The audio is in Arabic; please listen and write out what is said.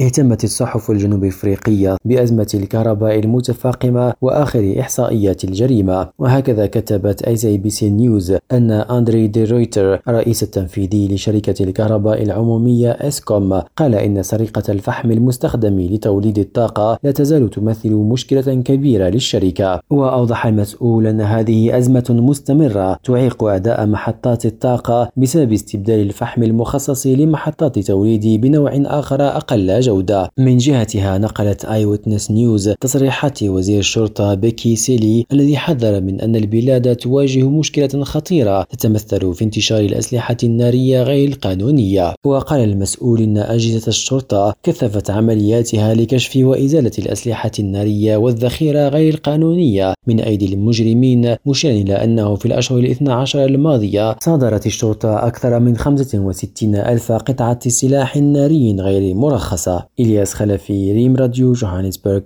اهتمت الصحف الجنوب إفريقية بأزمة الكهرباء المتفاقمة وآخر إحصائيات الجريمة. وهكذا كتبت إي سي بي سي نيوز أن أندري دي رويتر الرئيس التنفيذي لشركة الكهرباء العمومية إسكوم قال إن سرقة الفحم المستخدم لتوليد الطاقة لا تزال تمثل مشكلة كبيرة للشركة. وأوضح المسؤول أن هذه أزمة مستمرة تعيق أداء محطات الطاقة بسبب استبدال الفحم المخصص لمحطات توليد بنوع آخر أقل جودة. من جهتها نقلت آي ويتنس نيوز تصريحات وزير الشرطة بيكي سيلي الذي حذر من أن البلاد تواجه مشكلة خطيرة تتمثل في انتشار الأسلحة النارية غير القانونية. وقال المسؤول أن أجهزة الشرطة كثفت عملياتها لكشف وإزالة الأسلحة النارية والذخيرة غير القانونية. من أيدي المجرمين مشيرا إلى أنه في الأشهر الاثنى عشر الماضية صادرت الشرطة أكثر من 65 ألف قطعة سلاح ناري غير مرخصة. إلياس خلفي ريم راديو جوهانسبرغ.